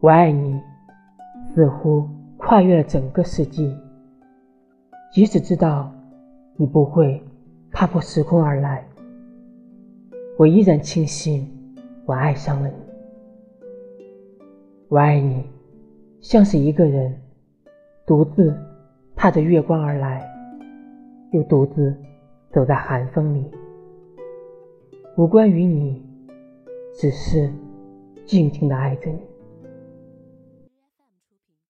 我爱你似乎跨越了整个世纪。即使知道你不会踏破时空而来我依然庆幸我爱上了你。我爱你像是一个人独自踏着月光而来又独自走在寒风里。无关于你只是静静的爱着你。